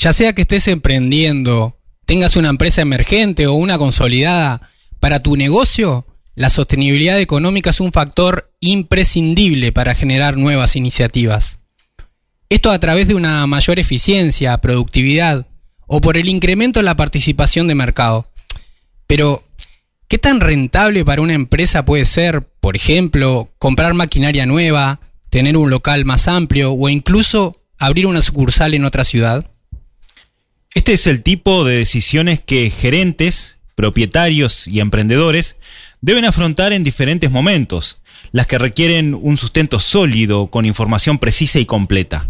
Ya sea que estés emprendiendo, tengas una empresa emergente o una consolidada, para tu negocio, la sostenibilidad económica es un factor imprescindible para generar nuevas iniciativas. Esto a través de una mayor eficiencia, productividad o por el incremento en la participación de mercado. Pero, ¿qué tan rentable para una empresa puede ser, por ejemplo, comprar maquinaria nueva, tener un local más amplio o incluso abrir una sucursal en otra ciudad? Este es el tipo de decisiones que gerentes, propietarios y emprendedores deben afrontar en diferentes momentos, las que requieren un sustento sólido con información precisa y completa.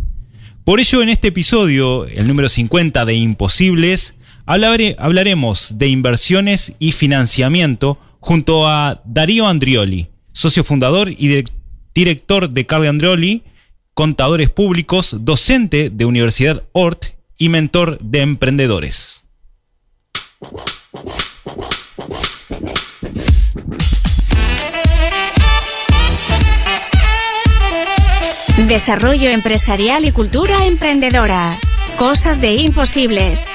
Por ello, en este episodio, el número 50 de Imposibles, hablaremos de inversiones y financiamiento junto a Darío Andrioli, socio fundador y director de Carly Andrioli, contadores públicos, docente de Universidad Ort y mentor de emprendedores. Desarrollo empresarial y cultura emprendedora. Cosas de imposibles.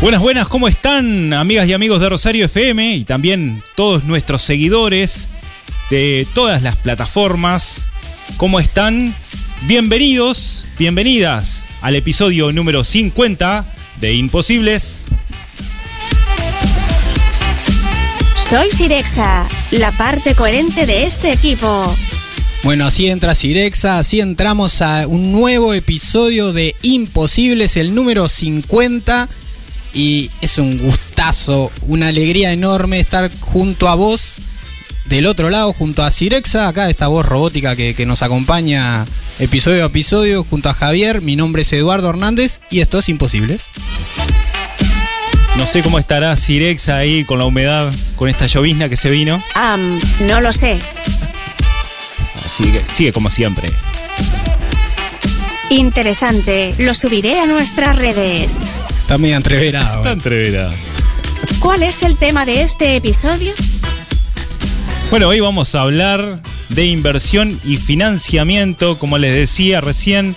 Buenas, buenas, ¿cómo están amigas y amigos de Rosario FM y también todos nuestros seguidores de todas las plataformas? ¿Cómo están? Bienvenidos, bienvenidas al episodio número 50 de Imposibles. Soy Sirexa, la parte coherente de este equipo. Bueno, así entra Sirexa, así entramos a un nuevo episodio de Imposibles, el número 50. Y es un gustazo, una alegría enorme estar junto a vos, del otro lado, junto a Sirexa, acá esta voz robótica que, que nos acompaña episodio a episodio junto a Javier. Mi nombre es Eduardo Hernández y esto es Imposibles. No sé cómo estará Sirexa ahí con la humedad, con esta llovizna que se vino. Ah, no lo sé. Sigue, sigue como siempre. Interesante. Lo subiré a nuestras redes. Está medio entreverado. Está entreverado. ¿Cuál es el tema de este episodio? Bueno, hoy vamos a hablar de inversión y financiamiento, como les decía recién,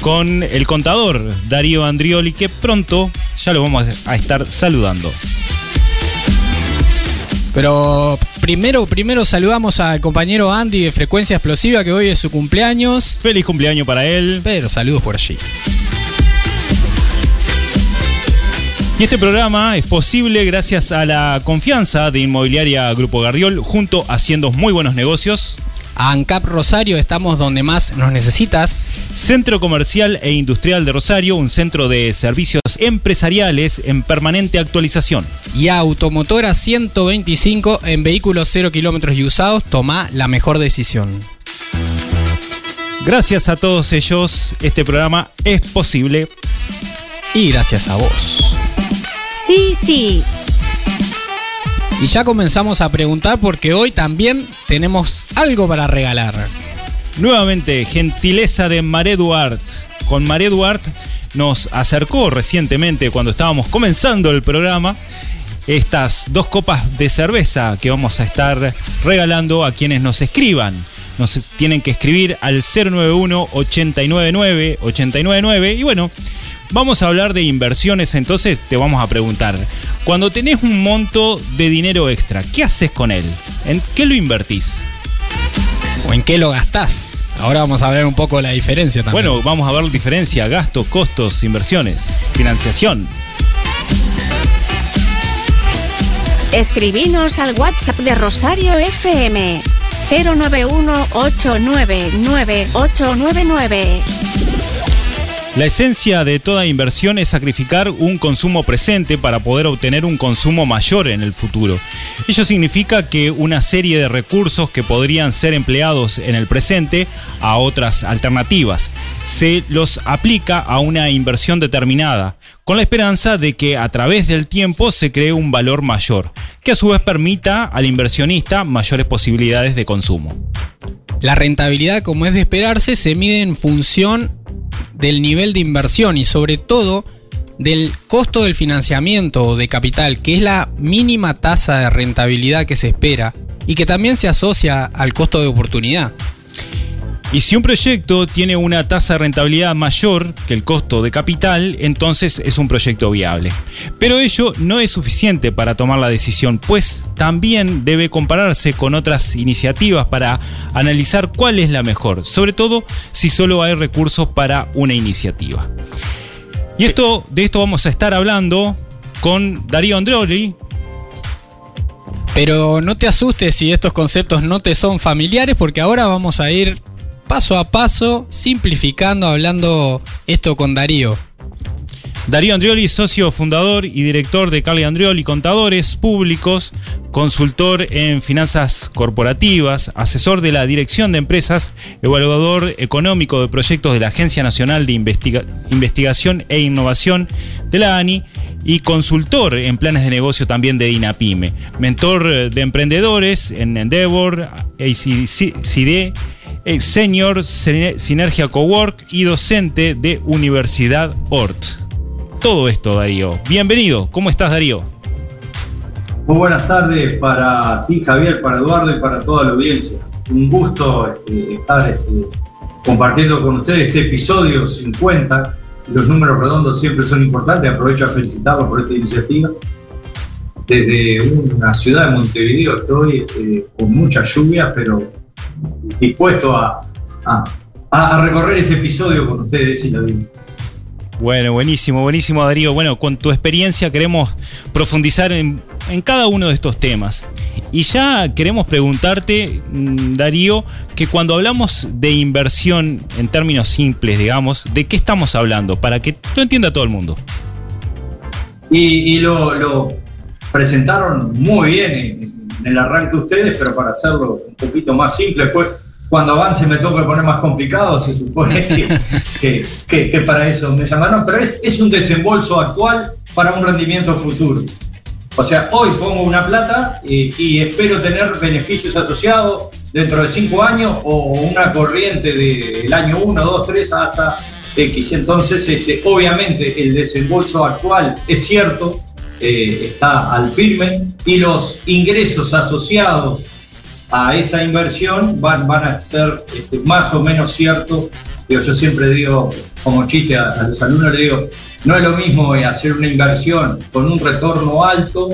con el contador Darío Andrioli, que pronto ya lo vamos a estar saludando. Pero primero, primero saludamos al compañero Andy de Frecuencia Explosiva, que hoy es su cumpleaños. Feliz cumpleaños para él. Pero saludos por allí. Y este programa es posible gracias a la confianza de Inmobiliaria Grupo Gardiol, junto haciendo muy buenos negocios. A ANCAP Rosario estamos donde más nos necesitas. Centro Comercial e Industrial de Rosario, un centro de servicios empresariales en permanente actualización. Y a Automotora 125 en vehículos 0 kilómetros y usados, toma la mejor decisión. Gracias a todos ellos, este programa es posible. Y gracias a vos. Sí, sí. Y ya comenzamos a preguntar porque hoy también tenemos algo para regalar. Nuevamente, gentileza de Maré Duarte. Con Maré Duarte nos acercó recientemente cuando estábamos comenzando el programa estas dos copas de cerveza que vamos a estar regalando a quienes nos escriban. Nos tienen que escribir al 091 899 899 y bueno, Vamos a hablar de inversiones, entonces te vamos a preguntar, cuando tenés un monto de dinero extra, ¿qué haces con él? ¿En qué lo invertís? ¿O en qué lo gastás? Ahora vamos a ver un poco la diferencia también. Bueno, vamos a ver la diferencia, gastos, costos, inversiones, financiación. Escribinos al WhatsApp de Rosario FM 091 899 899. La esencia de toda inversión es sacrificar un consumo presente para poder obtener un consumo mayor en el futuro. Ello significa que una serie de recursos que podrían ser empleados en el presente a otras alternativas se los aplica a una inversión determinada, con la esperanza de que a través del tiempo se cree un valor mayor, que a su vez permita al inversionista mayores posibilidades de consumo. La rentabilidad, como es de esperarse, se mide en función del nivel de inversión y sobre todo del costo del financiamiento de capital, que es la mínima tasa de rentabilidad que se espera y que también se asocia al costo de oportunidad. Y si un proyecto tiene una tasa de rentabilidad mayor que el costo de capital, entonces es un proyecto viable. Pero ello no es suficiente para tomar la decisión, pues también debe compararse con otras iniciativas para analizar cuál es la mejor, sobre todo si solo hay recursos para una iniciativa. Y esto, de esto vamos a estar hablando con Darío Androli, pero no te asustes si estos conceptos no te son familiares, porque ahora vamos a ir paso a paso, simplificando, hablando esto con Darío. Darío Andrioli, socio fundador y director de Carly Andrioli Contadores Públicos, consultor en finanzas corporativas, asesor de la Dirección de Empresas, evaluador económico de proyectos de la Agencia Nacional de Investigación e Innovación de la ANI y consultor en planes de negocio también de DINAPYME, mentor de emprendedores en Endeavor, ACD, senior Sinergia Cowork y docente de Universidad ORT todo esto, Darío. Bienvenido, ¿cómo estás, Darío? Muy buenas tardes para ti, Javier, para Eduardo y para toda la audiencia. Un gusto este, estar este, compartiendo con ustedes este episodio 50. Los números redondos siempre son importantes. Aprovecho a felicitarlos por esta iniciativa. Desde una ciudad de Montevideo estoy este, con mucha lluvia, pero dispuesto a, a, recorrer ese episodio con ustedes y la audiencia. Bueno, buenísimo, buenísimo Darío. Bueno, con tu experiencia queremos profundizar en, cada uno de estos temas. Y ya queremos preguntarte, mm, Darío, que cuando hablamos de inversión en términos simples, digamos, ¿de qué estamos hablando? Para que lo entienda todo el mundo. Y, lo, presentaron muy bien en, en, el arranque ustedes, pero para hacerlo un poquito más simple, pues cuando avance me toca poner más complicado, se supone que, que, para eso me llamaron, pero es, es, un desembolso actual para un rendimiento futuro. O sea, hoy pongo una plata y, espero tener beneficios asociados dentro de cinco años o una corriente del año 1, 2, 3 hasta X. Entonces, este, obviamente el desembolso actual es cierto, eh, está al firme y los ingresos asociados a esa inversión van, van a ser este, más o menos ciertos. Yo, siempre digo, como chiste a, los alumnos, le digo, no es lo mismo hacer una inversión con un retorno alto,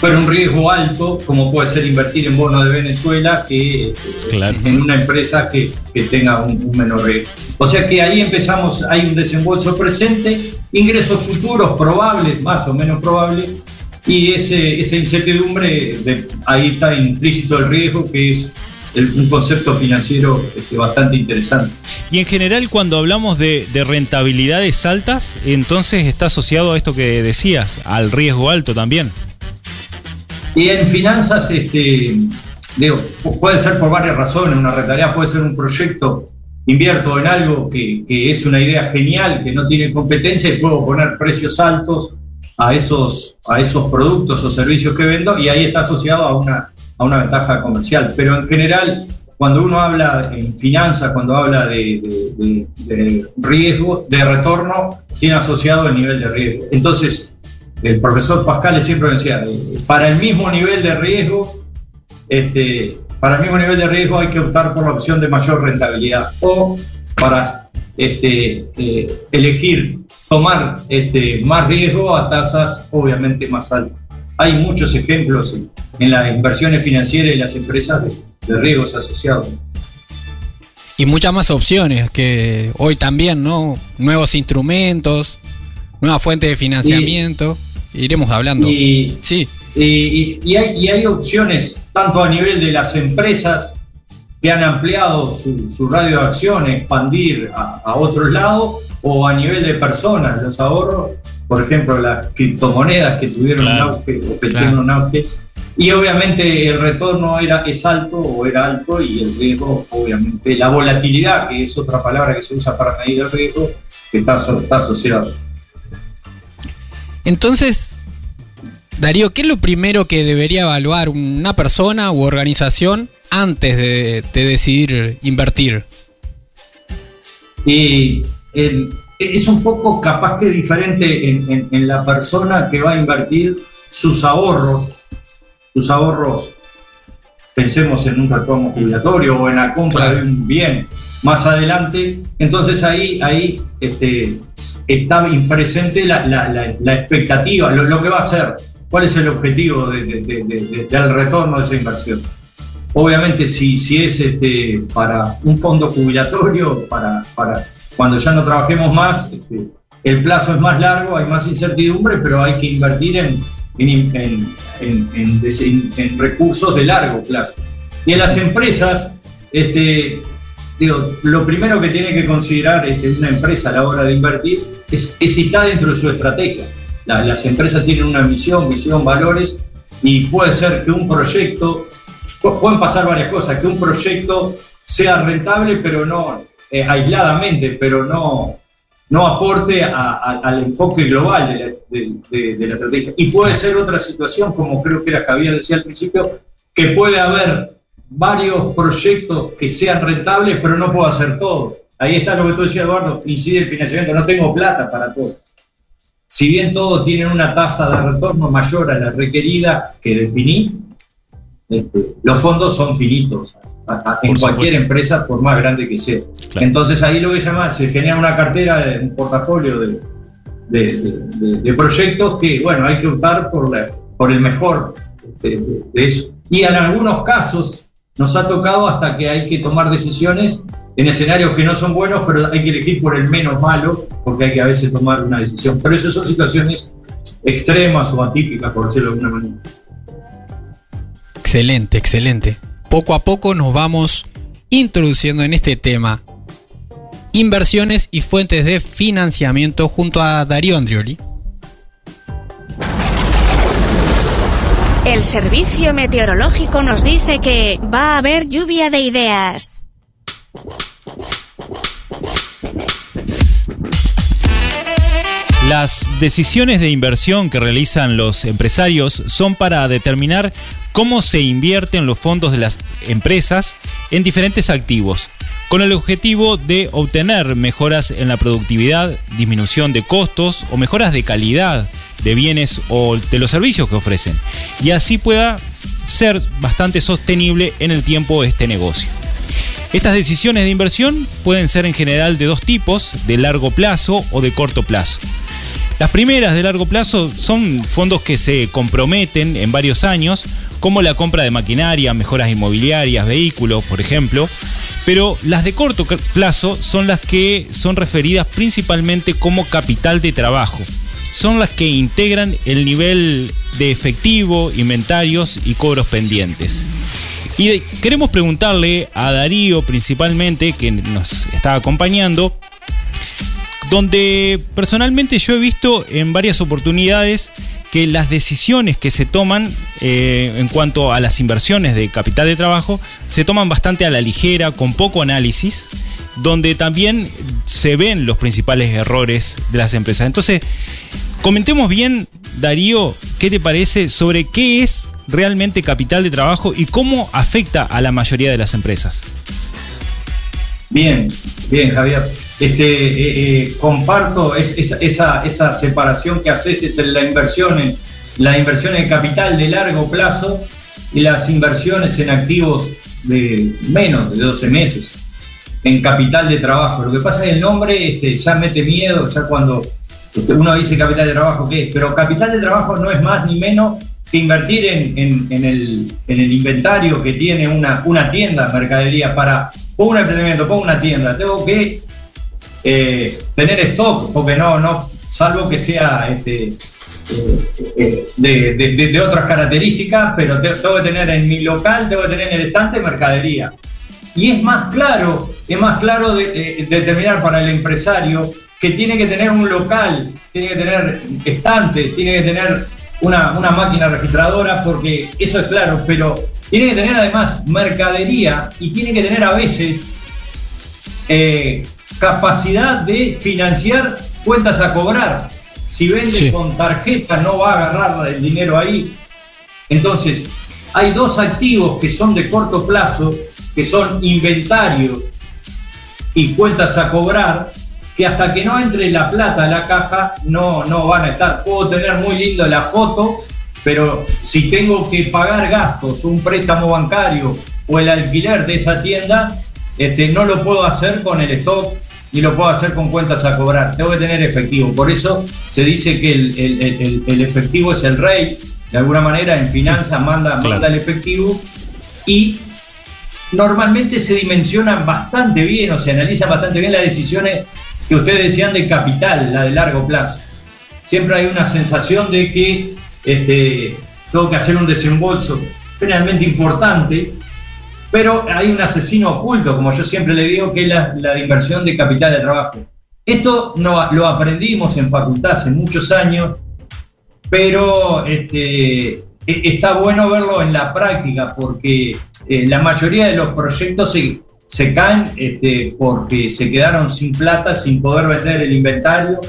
pero un riesgo alto, como puede ser invertir en bonos de Venezuela, que en una empresa que, que tenga un, un, menor riesgo. O sea que ahí empezamos, hay un desembolso presente, ingresos futuros probables, más o menos probables, y ese, esa incertidumbre, de, ahí está implícito el riesgo, que es un concepto financiero este, bastante interesante. Y en general, cuando hablamos de, rentabilidades altas, entonces está asociado a esto que decías, al riesgo alto también. Y en finanzas, este, digo, puede ser por varias razones. Una rentabilidad puede ser un proyecto, invierto en algo que, es una idea genial, que no tiene competencia y puedo poner precios altos a esos, a esos productos o servicios que vendo y ahí está asociado a una, a una ventaja comercial. Pero en general, cuando uno habla en finanzas, cuando habla de, riesgo, de retorno, tiene asociado el nivel de riesgo. Entonces, el profesor Pascal siempre decía, para el mismo nivel de riesgo, este, para el mismo nivel de riesgo hay que optar por la opción de mayor rentabilidad o para este, eh, elegir tomar este, más riesgo a tasas obviamente más altas. Hay muchos ejemplos en, las inversiones financieras y las empresas de, riesgos asociados. Y muchas más opciones que hoy también, ¿no? Nuevos instrumentos, nuevas fuentes de financiamiento. Iremos hablando. Y, sí. Y, hay, opciones tanto a nivel de las empresas que han ampliado su, radio de acción, expandir a, a otros lados, o a nivel de personas, los ahorros, por ejemplo, las criptomonedas que tuvieron un auge o que tuvieron un auge, y obviamente el retorno era, es alto o era alto y el riesgo, obviamente, la volatilidad, que es otra palabra que se usa para medir el riesgo, que está, está asociado. Entonces, Darío, ¿qué es lo primero que debería evaluar una persona u organización antes de, de decidir invertir? Y es un poco capaz que diferente en, la persona que va a invertir sus ahorros, sus ahorros pensemos en un retorno jubilatorio o en la compra de un bien más adelante, entonces ahí, ahí este, está presente la, la, expectativa, lo, que va a ser, cuál es el objetivo del retorno de esa inversión. Obviamente, si, si es este, para un fondo jubilatorio, para, para cuando ya no trabajemos más, este, el plazo es más largo, hay más incertidumbre, pero hay que invertir en, en, en, en recursos de largo plazo. Y en las empresas, este, digo, lo primero que tiene que considerar este, una empresa a la hora de invertir es, si está dentro de su estrategia. Las empresas tienen una misión, visión, valores, y puede ser que un proyecto pueden pasar varias cosas, que un proyecto sea rentable, pero no eh, aisladamente, pero no, no aporte al enfoque global de la, estrategia. Y puede ser otra situación, como creo que era Javier decía al principio, que puede haber varios proyectos que sean rentables, pero no puedo hacer todo. Ahí está lo que tú decías, Eduardo, incide el financiamiento, no tengo plata para todo. Si bien todos tienen una tasa de retorno mayor a la requerida que definí, este, los fondos son finitos en cualquier empresa, por más grande que sea. Entonces ahí lo que llama, se genera una cartera, un portafolio de, de, proyectos que, bueno, hay que optar por, por el mejor de, eso. Y en algunos casos nos ha tocado hasta que hay que tomar decisiones en escenarios que no son buenos, pero hay que elegir por el menos malo, porque hay que a veces tomar una decisión. Pero esas son situaciones extremas o atípicas, por decirlo de alguna manera. Excelente, excelente. Poco a poco nos vamos introduciendo en este tema. Inversiones y fuentes de financiamiento junto a Darío Andrioli. El servicio meteorológico nos dice que va a haber lluvia de ideas. Las decisiones de inversión que realizan los empresarios son para determinar cómo se invierten los fondos de las empresas en diferentes activos, con el objetivo de obtener mejoras en la productividad, disminución de costos o mejoras de calidad de bienes o de los servicios que ofrecen, y así pueda ser bastante sostenible en el tiempo este negocio. Estas decisiones de inversión pueden ser en general de dos tipos, de largo plazo o de corto plazo. Las primeras de largo plazo son fondos que se comprometen en varios años como la compra de maquinaria, mejoras inmobiliarias, vehículos, por ejemplo. Pero las de corto plazo son las que son referidas principalmente como capital de trabajo. Son las que integran el nivel de efectivo, inventarios y cobros pendientes. Y queremos preguntarle a Darío principalmente, que nos está acompañando, donde personalmente yo he visto en varias oportunidades que las decisiones que se toman eh, en cuanto a las inversiones de capital de trabajo se toman bastante a la ligera, con poco análisis, donde también se ven los principales errores de las empresas. Entonces, comentemos bien, Darío, ¿qué te parece sobre qué es realmente capital de trabajo y cómo afecta a la mayoría de las empresas? Bien, bien, Javier este, eh, eh, comparto esa, separación que haces entre la inversión, en, la inversión en capital de largo plazo y las inversiones en activos de menos de 12 meses, en capital de trabajo. Lo que pasa es que el nombre este, ya mete miedo, ya cuando este, uno dice capital de trabajo, ¿qué es? Pero capital de trabajo no es más ni menos que invertir en, el, inventario que tiene una, una tienda, mercadería, para, pongo un emprendimiento, pongo una tienda, tengo que eh, tener stock, porque no, no, salvo que sea este, eh, eh, de, otras características, pero tengo que tener en mi local, tengo que tener en el estante mercadería. Y es más claro, es más claro de, determinar para el empresario que tiene que tener un local, tiene que tener estantes, tiene que tener una, una, máquina registradora, porque eso es claro, pero tiene que tener además mercadería y tiene que tener a veces capacidad de financiar cuentas a cobrar. Si vende con tarjeta no va a agarrar el dinero ahí. Entonces, hay dos activos que son de corto plazo, que son inventarios y cuentas a cobrar, que hasta que no entre la plata a la caja no, no van a estar. Puedo tener muy lindo la foto, pero si tengo que pagar gastos, un préstamo bancario o el alquiler de esa tienda, este, no lo puedo hacer con el stock ni lo puedo hacer con cuentas a cobrar. Tengo que tener efectivo. Por eso se dice que el, el- el- el efectivo es el rey. De alguna manera, en finanzas manda, Claro. manda el efectivo y normalmente se dimensionan bastante bien o se analizan bastante bien las decisiones que ustedes decían de capital, la de largo plazo. Siempre hay una sensación de que este, tengo que hacer un desembolso generalmente importante, pero hay un asesino oculto, como yo siempre le digo, que es la, la inversión de capital de trabajo. Esto no, lo aprendimos en facultad hace muchos años, pero este, e- está bueno verlo en la práctica porque eh, la mayoría de los proyectos se, se caen este, porque se quedaron sin plata, sin poder vender el inventario.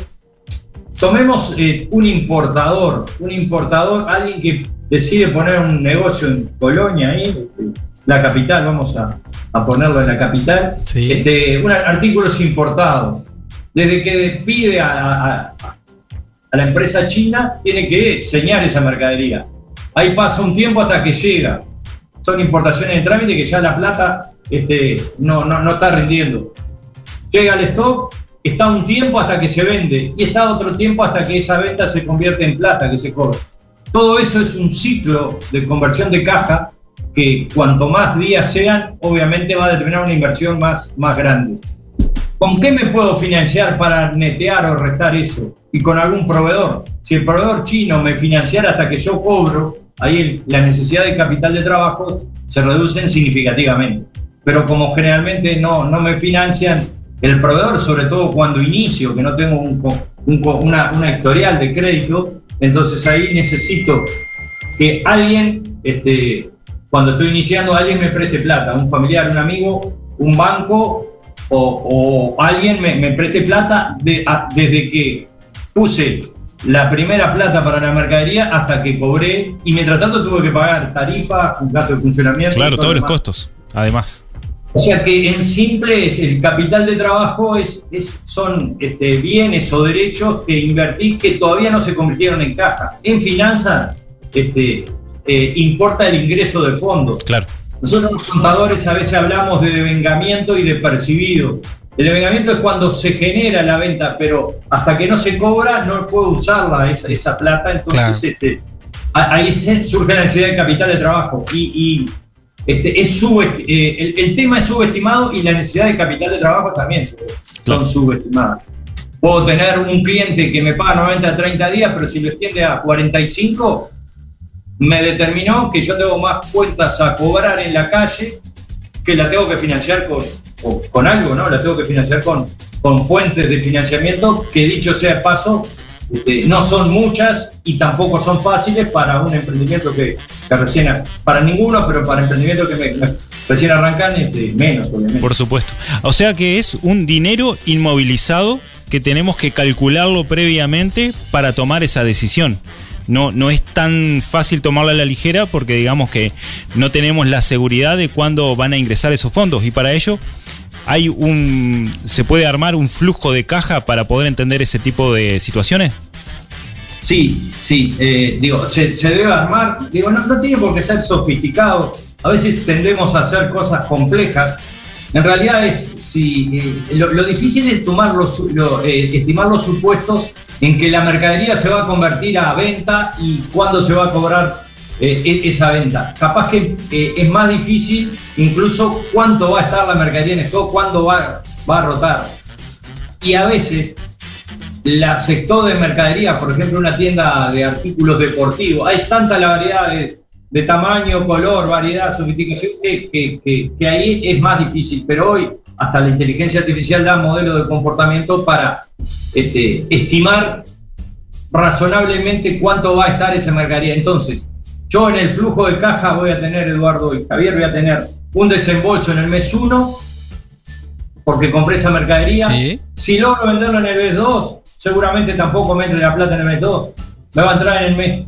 Tomemos eh, un importador, un importador, alguien que decide poner un negocio en Colonia, ahí, este, la capital, vamos a, a ponerlo en la capital, Sí. este, un- artículos importados. Desde que pide a, a- a la empresa china, tiene que señar esa mercadería. Ahí pasa un tiempo hasta que llega. Son importaciones de trámite que ya la plata este, no, no, no está rindiendo. Llega al stock, está un tiempo hasta que se vende y está otro tiempo hasta que esa venta se convierte en plata, que se cobra. Todo eso es un ciclo de conversión de caja que cuanto más días sean, obviamente va a determinar una inversión más, más grande. ¿Con qué me puedo financiar para netear o restar eso? Y con algún proveedor. Si el proveedor chino me financiara hasta que yo cobro, ahí la necesidad de capital de trabajo se reducen significativamente. Pero como generalmente no, no me financian, el proveedor, sobre todo cuando inicio, que no tengo un una, una historial de crédito, entonces ahí necesito que alguien, este, cuando estoy iniciando, alguien me preste plata, un familiar, un amigo, un banco o, o alguien me, me preste plata de- a- desde que puse la primera plata para la mercadería hasta que cobré y mientras tanto tuve que pagar tarifas, un gasto de funcionamiento. Claro, todo todos lo los demás. costos, además. O sea que en simple es el capital de trabajo es, es- son este, bienes o derechos que invertí que todavía no se convirtieron en caja. En finanzas este, eh, importa el ingreso de fondos. Claro. Nosotros los contadores a veces hablamos de devengamiento y de percibido. El devengamiento es cuando se genera la venta, pero hasta que no se cobra no puedo usarla esa, esa plata. Entonces Claro. este, ahí surge la necesidad de capital de trabajo. Y, y, este, es eh, el, el tema es subestimado y la necesidad de capital de trabajo también son Claro. subestimadas. Puedo tener un cliente que me paga 90 a 30 días, pero si lo extiende a 45, me determinó que yo tengo más cuentas a cobrar en la calle que la tengo que financiar con, con algo, ¿no? La tengo que financiar con, con fuentes de financiamiento que dicho sea paso, este, no son muchas y tampoco son fáciles para un emprendimiento que, que recién, para ninguno, pero para emprendimientos que me- me- recién arrancan, este, menos, obviamente. Por supuesto. O sea que es un dinero inmovilizado que tenemos que calcularlo previamente para tomar esa decisión. No, no es tan fácil tomarla a la ligera porque digamos que no tenemos la seguridad de cuándo van a ingresar esos fondos. Y para ello hay un se puede armar un flujo de caja para poder entender ese tipo de situaciones. Sí, sí, eh, digo, se, se debe armar, digo, no, no tiene por qué ser sofisticado, a veces tendemos a hacer cosas complejas, en realidad es, si, eh, lo, difícil es eh, estimar los supuestos en que la mercadería se va a convertir a venta y cuándo se va a cobrar eh, e- esa venta. Capaz que es más difícil incluso cuánto va a estar la mercadería en stock, cuándo va, va a rotar. Y a veces la sector de mercadería, por ejemplo, una tienda de artículos deportivos, hay tanta la variedad de, de tamaño, color, variedad, sofisticación, que, que- que- que ahí es más difícil. Pero hoy hasta la inteligencia artificial da modelos de comportamiento para este, estimar razonablemente cuánto va a estar esa mercadería. Entonces, yo en el flujo de caja voy a tener, Eduardo y Javier, voy a tener un desembolso en el mes 1, porque compré esa mercadería. Sí. Si logro venderlo en el mes 2, seguramente tampoco me entre la plata en el mes 2. Me va a entrar en el mes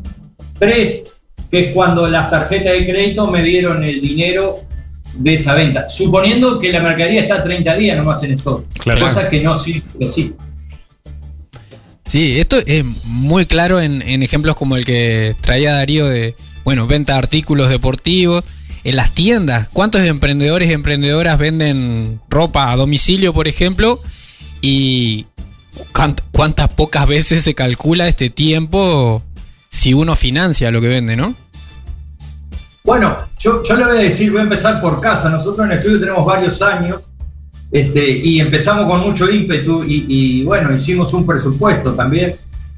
3, que es cuando las tarjetas de crédito me dieron el dinero de esa venta. Suponiendo que la mercadería está 30 días nomás en stock. Claro. Cosa que no sirve así. Sí, esto es muy claro en, en ejemplos como el que traía Darío de, bueno, venta de artículos deportivos. En las tiendas, ¿cuántos emprendedores y emprendedoras venden ropa a domicilio, por ejemplo? Y cuánt- cuántas pocas veces se calcula este tiempo si uno financia lo que vende, ¿no? Bueno, yo, yo le voy a decir, voy a empezar por casa. Nosotros en el estudio tenemos varios años este, y empezamos con mucho ímpetu y, bueno, hicimos un presupuesto también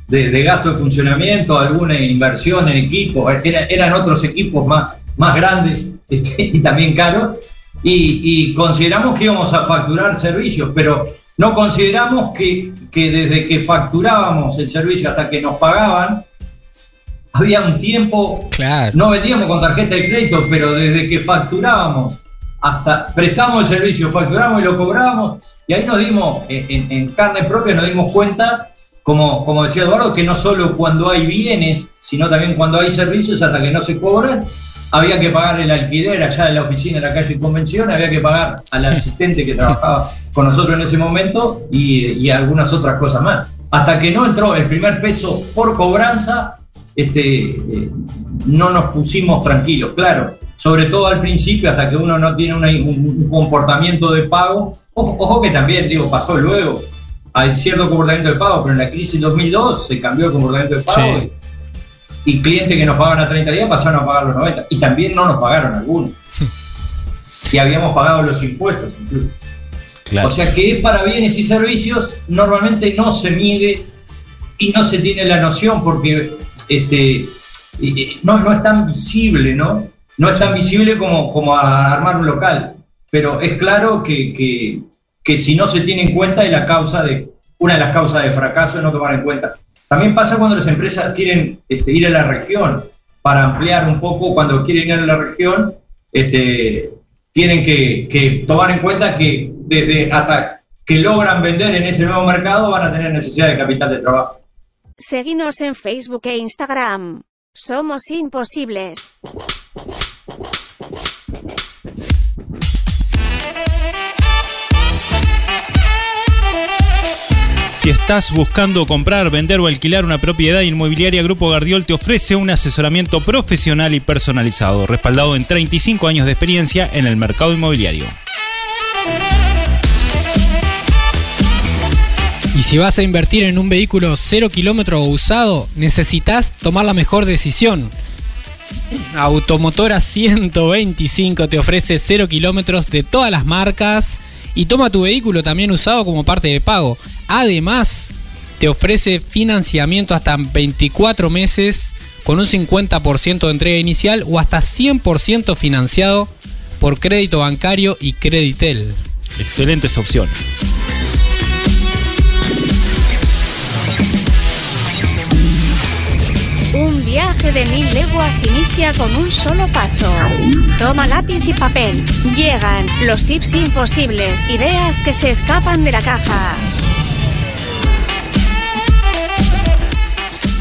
de, gasto de funcionamiento, alguna inversión en equipos, era- eran otros equipos más, más grandes este, y también caros y, y consideramos que íbamos a facturar servicios, pero no consideramos que, que desde que facturábamos el servicio hasta que nos pagaban, había un tiempo Claro. no vendíamos con tarjeta de crédito, pero desde que facturábamos hasta prestamos el servicio, facturamos y lo cobrábamos, y ahí nos dimos, en, en- en carne propia, nos dimos cuenta, como, como decía Eduardo, que no solo cuando hay bienes, sino también cuando hay servicios, hasta que no se cobran, había que pagar el alquiler allá de la oficina de la calle Convención, había que pagar al asistente que trabajaba con nosotros en ese momento y, y algunas otras cosas más. Hasta que no entró el primer peso por cobranza, este, eh, no nos pusimos tranquilos, claro. Sobre todo al principio, hasta que uno no tiene una- un, un comportamiento de pago. Ojo, ojo que también, digo, pasó luego. Hay cierto comportamiento de pago, pero en la crisis 2002 se cambió el comportamiento de pago. Sí. Y clientes que nos pagaban a 30 días pasaron a pagar los 90. Y también no nos pagaron algunos. y habíamos pagado los impuestos incluso. Claro. O sea que para bienes y servicios normalmente no se mide y no se tiene la noción porque este, no, no es tan visible, ¿no? No es tan visible como, como armar un local. Pero es claro que, que- que si no se tiene en cuenta es la causa de, una de las causas de fracaso es no tomar en cuenta. También pasa cuando las empresas quieren este, ir a la región para ampliar un poco, cuando quieren ir a la región, este, tienen que, que tomar en cuenta que desde hasta que logran vender en ese nuevo mercado van a tener necesidad de capital de trabajo. Seguinos en Facebook e Instagram. Somos imposibles. Si estás buscando comprar, vender o alquilar una propiedad inmobiliaria, Grupo Gardiol te ofrece un asesoramiento profesional y personalizado, respaldado en 35 años de experiencia en el mercado inmobiliario. Si vas a invertir en un vehículo 0 kilómetro usado, necesitas tomar la mejor decisión. Automotora 125 te ofrece 0 kilómetros de todas las marcas y toma tu vehículo también usado como parte de pago. Además, te ofrece financiamiento hasta 24 meses con un 50% de entrega inicial o hasta 100% financiado por crédito bancario y Creditel. Excelentes opciones. Viaje de mil leguas inicia con un solo paso. Toma lápiz y papel. Llegan los tips imposibles, ideas que se escapan de la caja.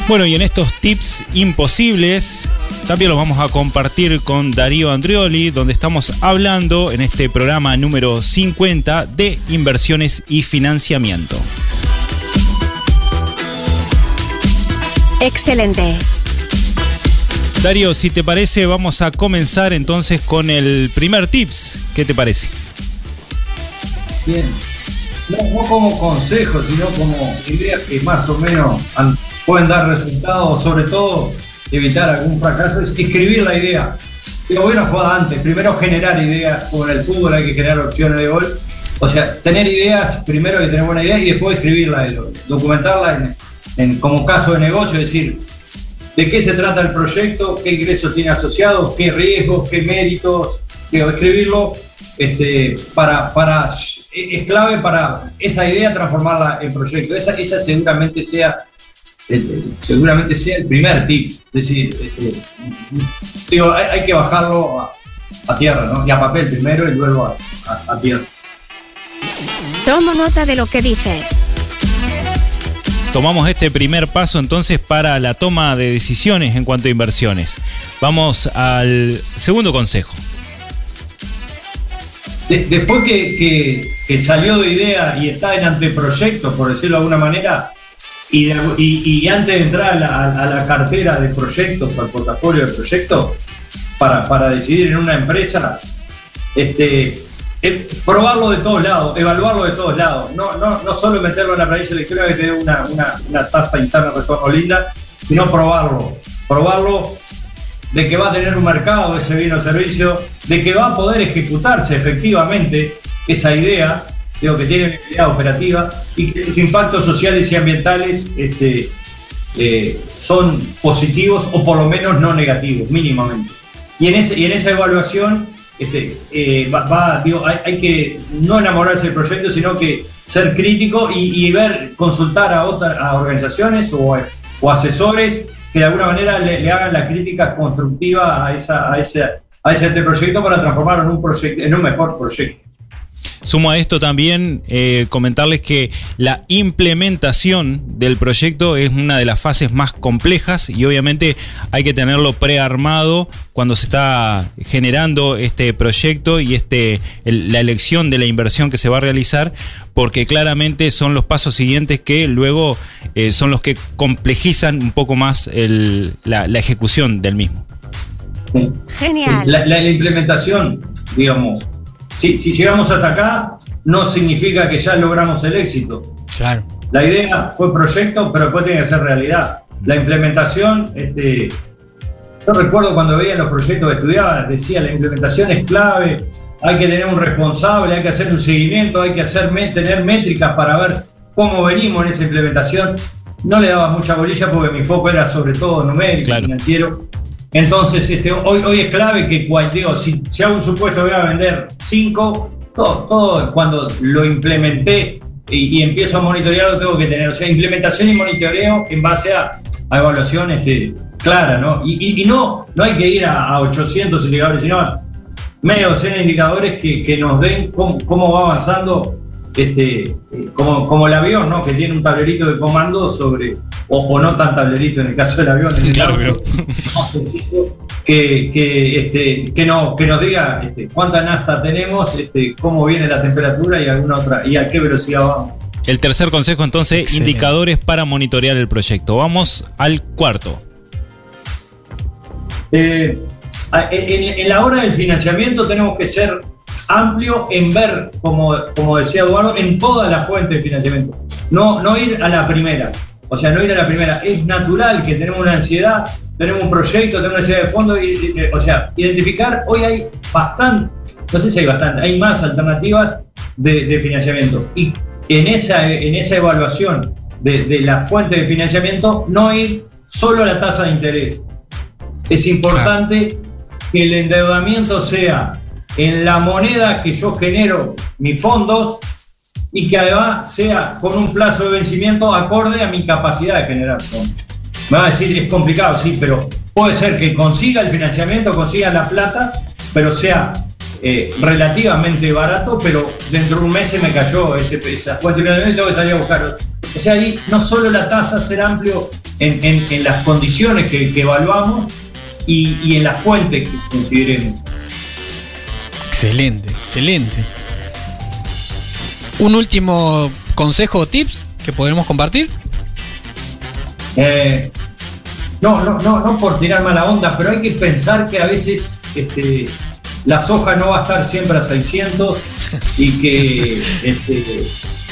Bueno, y en estos tips imposibles también los vamos a compartir con Darío Andrioli, donde estamos hablando en este programa número 50 de inversiones y financiamiento. Excelente. Darío, si te parece, vamos a comenzar entonces con el primer tips. ¿Qué te parece? Bien. No, como consejo, sino como ideas que más o menos pueden dar resultados, sobre todo evitar algún fracaso, es escribir la idea. Digo, voy una jugada antes, primero generar ideas, como en el fútbol hay que generar opciones de gol. O sea, tener ideas, primero hay que tener buena idea y después escribirla, do- documentarla en, en- como caso de negocio, es decir, de qué se trata el proyecto, qué ingresos tiene asociados, qué riesgos, qué méritos, digo, escribirlo este, para, para, es clave para esa idea transformarla en proyecto. Esa, esa seguramente sea este, seguramente sea el primer tip. Es decir, este, digo, hay, que bajarlo a, tierra, ¿no? Y a papel primero y luego a, a- a tierra. Tomo nota de lo que dices. Tomamos este primer paso entonces para la toma de decisiones en cuanto a inversiones. Vamos al segundo consejo. De- después que, que- salió de idea y está en anteproyecto, por decirlo de alguna manera, y, y, antes de entrar a la, cartera de proyectos, al portafolio de proyectos, para, para decidir en una empresa, este, probarlo de todos lados, evaluarlo de todos lados, no, no, no solo meterlo en la planilla electrónica que te dé una, una, tasa interna de retorno linda, sino probarlo, probarlo de que va a tener un mercado ese bien o servicio, de que va a poder ejecutarse efectivamente esa idea, digo que tiene una idea operativa y que sus impactos sociales y ambientales este, eh, son positivos o por lo menos no negativos, mínimamente. Y en, ese, y en esa evaluación este, eh, va, hay, que no enamorarse del proyecto, sino que ser crítico y, ver, consultar a otras organizaciones o, o asesores que de alguna manera le, hagan la crítica constructiva a, esa, a, ese, a ese proyecto para transformarlo en un, proyecto, en un mejor proyecto. Sumo a esto también eh, comentarles que la implementación del proyecto es una de las fases más complejas y obviamente hay que tenerlo prearmado cuando se está generando este proyecto y este, la elección de la inversión que se va a realizar, porque claramente son los pasos siguientes que luego eh, son los que complejizan un poco más la, ejecución del mismo. Genial. la implementación, digamos, si, llegamos hasta acá, no significa que ya logramos el éxito. Claro. La idea fue proyecto, pero después tiene que ser realidad. La implementación, este, yo recuerdo cuando veía los proyectos que estudiaba, decía la implementación es clave, hay que tener un responsable, hay que hacer un seguimiento, hay que hacer, tener métricas para ver cómo venimos en esa implementación. No le daba mucha bolilla porque mi foco era sobre todo numérico, financiero. Entonces, este, hoy, hoy es clave que digo, si, si hago un supuesto voy a vender 5, todo, todo cuando lo implementé y, empiezo a monitorear tengo que tener. O sea, implementación y monitoreo en base a, a evaluación este, clara, ¿no? Y, no, no hay que ir a, a 800 indicadores, sino medio docena indicadores que, que nos den cómo, cómo va avanzando este, como, como el avión, ¿no? Que tiene un tablerito de comando sobre, o, no tan tablerito en el caso del avión, que, que, este, que, no, que nos diga este, cuánta nasta tenemos, este, cómo viene la temperatura y alguna otra, y a qué velocidad vamos. El tercer consejo, entonces, indicadores para monitorear el proyecto. Vamos al cuarto. Eh, en, la hora del financiamiento tenemos que ser amplio en ver, como, como decía Eduardo, en todas las fuentes de financiamiento. No, no ir a la primera. O sea, no ir a la primera. Es natural que tenemos una ansiedad, tenemos un proyecto, tenemos una ansiedad de fondo. Y, o sea, identificar, hoy hay bastante, no sé si hay bastante, hay más alternativas de, financiamiento. Y en esa, en esa evaluación de, la fuente de financiamiento, no ir solo a la tasa de interés. Es importante que el endeudamiento sea en la moneda que yo genero mis fondos y que además sea con un plazo de vencimiento acorde a mi capacidad de generar fondos. Me va a decir, es complicado, sí, pero puede ser que consiga el financiamiento, consiga la plata, pero sea eh, relativamente barato, pero dentro de un mes se me cayó ese, esa fuente de financiamiento que salir a buscar. O sea, ahí no solo la tasa ser amplio en, las condiciones que, evaluamos y, y en la fuente que consideremos. Excelente, excelente. Un último consejo o tips que podremos compartir. Eh, no, no, no, no por tirar mala onda, pero hay que pensar que a veces este, la soja no va a estar siempre a 600 y que este,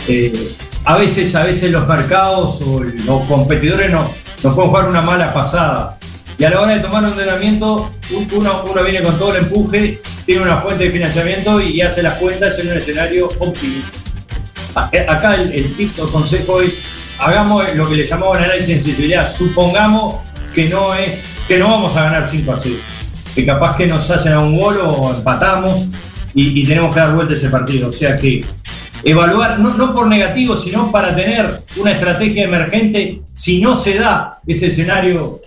eh, a veces, a veces los mercados o los competidores no, nos pueden jugar una mala pasada. Y a la hora de tomar un entrenamiento, uno, uno viene con todo el empuje tiene una fuente de financiamiento y hace las cuentas en un escenario optimista. Eh, acá el, el o consejo es, hagamos lo que le llamamos análisis de sensibilidad. Supongamos que no, es, que no vamos a ganar 5 a 0, que capaz que nos hacen a un gol o empatamos y, tenemos que dar vuelta ese partido. O sea que evaluar, no, no, por negativo, sino para tener una estrategia emergente, si no se da ese escenario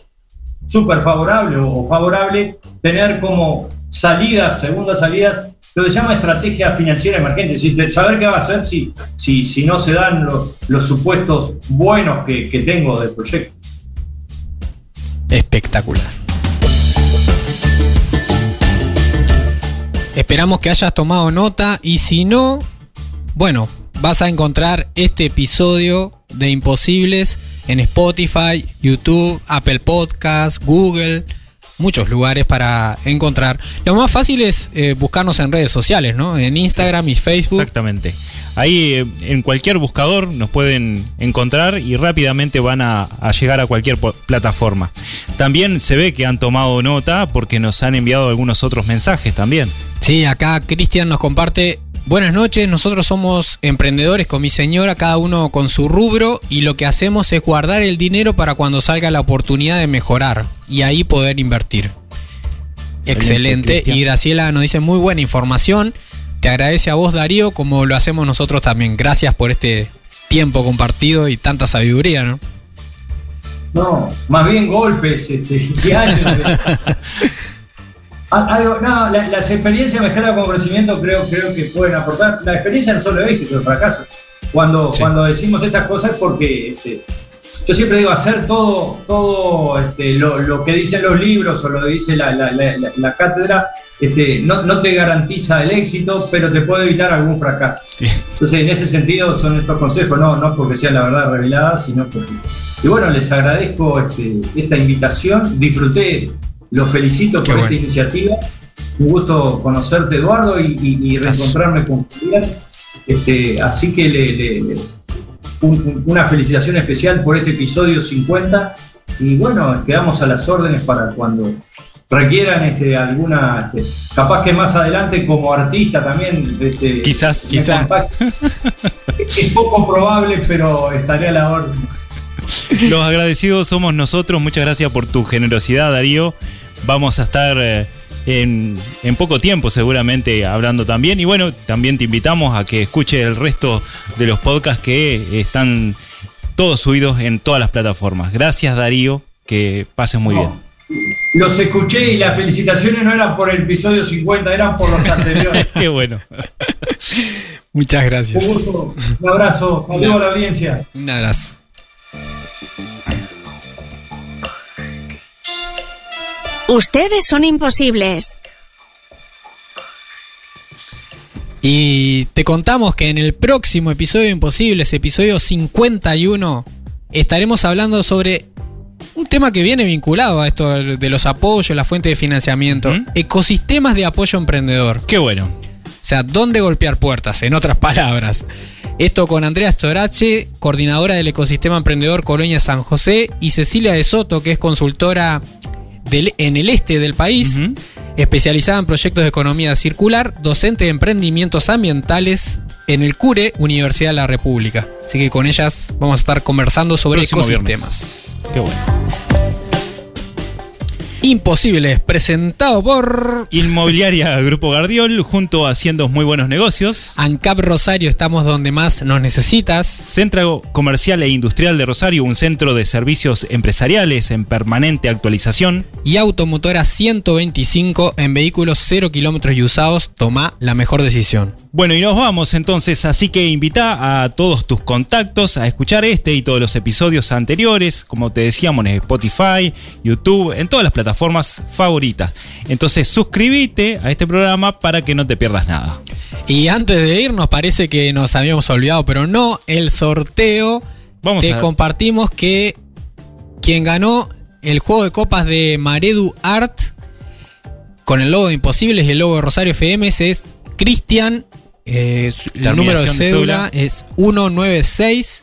súper favorable o favorable, tener como salidas, segundas salidas, lo que se llama estrategia financiera emergente, es decir, saber qué va a hacer si, si, si no se dan los, supuestos buenos que, que tengo del proyecto. Espectacular. Esperamos que hayas tomado nota y si no, bueno, vas a encontrar este episodio de Imposibles en Spotify, YouTube, Apple Podcasts, Google, muchos lugares para encontrar. Lo más fácil es eh, buscarnos en redes sociales, ¿no? En Instagram y Facebook. Exactamente. Ahí eh, en cualquier buscador nos pueden encontrar y rápidamente van a, a llegar a cualquier plataforma. También se ve que han tomado nota porque nos han enviado algunos otros mensajes también. Sí, acá Cristian nos comparte. Buenas noches, nosotros somos emprendedores con mi señora, cada uno con su rubro, y lo que hacemos es guardar el dinero para cuando salga la oportunidad de mejorar y ahí poder invertir. Excelente. Cristian. Y Graciela nos dice muy buena información. Te agradece a vos, Darío, como lo hacemos nosotros también. Gracias por este tiempo compartido y tanta sabiduría, ¿no? No, más bien golpes este, y años. Al- Algo, no, la- las experiencias mezcladas con conocimiento creo, creo que pueden aportar. La experiencia no solo éxito, de fracaso. Cuando, Sí. cuando decimos estas cosas porque este, yo siempre digo hacer todo, todo este, lo, lo que dicen los libros o lo que dice la, la- la- cátedra, este, no, no te garantiza el éxito, pero te puede evitar algún fracaso. Entonces, en ese sentido son estos consejos, no, no porque sea la verdad revelada, sino porque... Y bueno, les agradezco este, esta invitación, disfruté, los felicito Qué por esta iniciativa. Un gusto conocerte, Eduardo, y, y- y reencontrarme con Julián. Este, así que le, le- le- un- un- una felicitación especial por este episodio 50. Y bueno, quedamos a las órdenes para cuando requieran este, alguna. este, capaz que más adelante, como artista también. Este, Quizás, quizás. Es poco probable, pero estaré a la orden. Los agradecidos somos nosotros. Muchas gracias por tu generosidad, Darío. Vamos a estar eh, en, en poco tiempo seguramente hablando también. Y bueno, también te invitamos a que escuches el resto de los podcasts que están todos subidos en todas las plataformas. Gracias, Darío. Que pases muy No. bien. Los escuché y las felicitaciones no eran por el episodio 50, eran por los anteriores. Qué bueno. Muchas Un gracias. gusto, un abrazo, saludos a la audiencia. Un abrazo. Ustedes son imposibles. Y te contamos que en el próximo episodio de Imposibles, episodio 51, estaremos hablando sobre un tema que viene vinculado a esto de los apoyos, la fuente de financiamiento, ecosistemas de apoyo emprendedor. Qué bueno. O sea, ¿dónde golpear puertas? En otras palabras. Esto con Andrea Storace, coordinadora del ecosistema emprendedor Colonia San José, y Cecilia de Soto, que es consultora del- en el este del país, especializada en proyectos de economía circular, docente de emprendimientos ambientales en el CURE, Universidad de la República. Así que con ellas vamos a estar conversando sobre Próximo ecosistemas. Qué bueno. Imposibles, presentado por Inmobiliaria Grupo Gardiol, junto a Haciendo Muy Buenos Negocios. ANCAP Rosario, estamos donde más nos necesitas. Centro Comercial e Industrial de Rosario, un centro de servicios empresariales en permanente actualización. y Automotora 125 en vehículos 0 kilómetros y usados, toma la mejor decisión. Bueno, y nos vamos entonces, así que invita a todos tus contactos a escuchar este y todos los episodios anteriores, como te decíamos en Spotify, YouTube, en todas las plataformas favoritas. Entonces suscríbete a este programa para que no te pierdas nada. Y antes de irnos, parece que nos habíamos olvidado, pero no, el sorteo. Vamos te a compartimos que quien ganó el juego de copas de Maredu Art con el logo de Imposibles y el logo de Rosario FM es Cristian. eh, el número de de cédula es 196-8.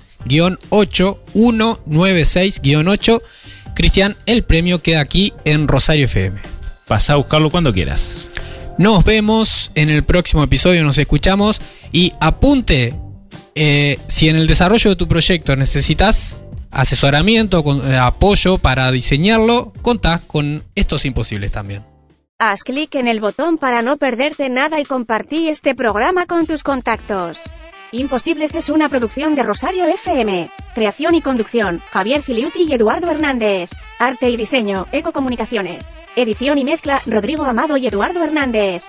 196-8. Cristian, el premio queda aquí en Rosario FM. Pasá a buscarlo cuando quieras. Nos vemos en el próximo episodio, nos escuchamos y apunte eh, si en el desarrollo de tu proyecto necesitas asesoramiento, con, eh, apoyo para diseñarlo, contás con estos imposibles también. Haz clic en el botón para no perderte nada y compartí este programa con tus contactos. Imposibles es una producción de Rosario FM. Creación y conducción, Javier Filiuti y Eduardo Hernández. Arte y diseño, Ecocomunicaciones. Edición y mezcla, Rodrigo Amado y Eduardo Hernández.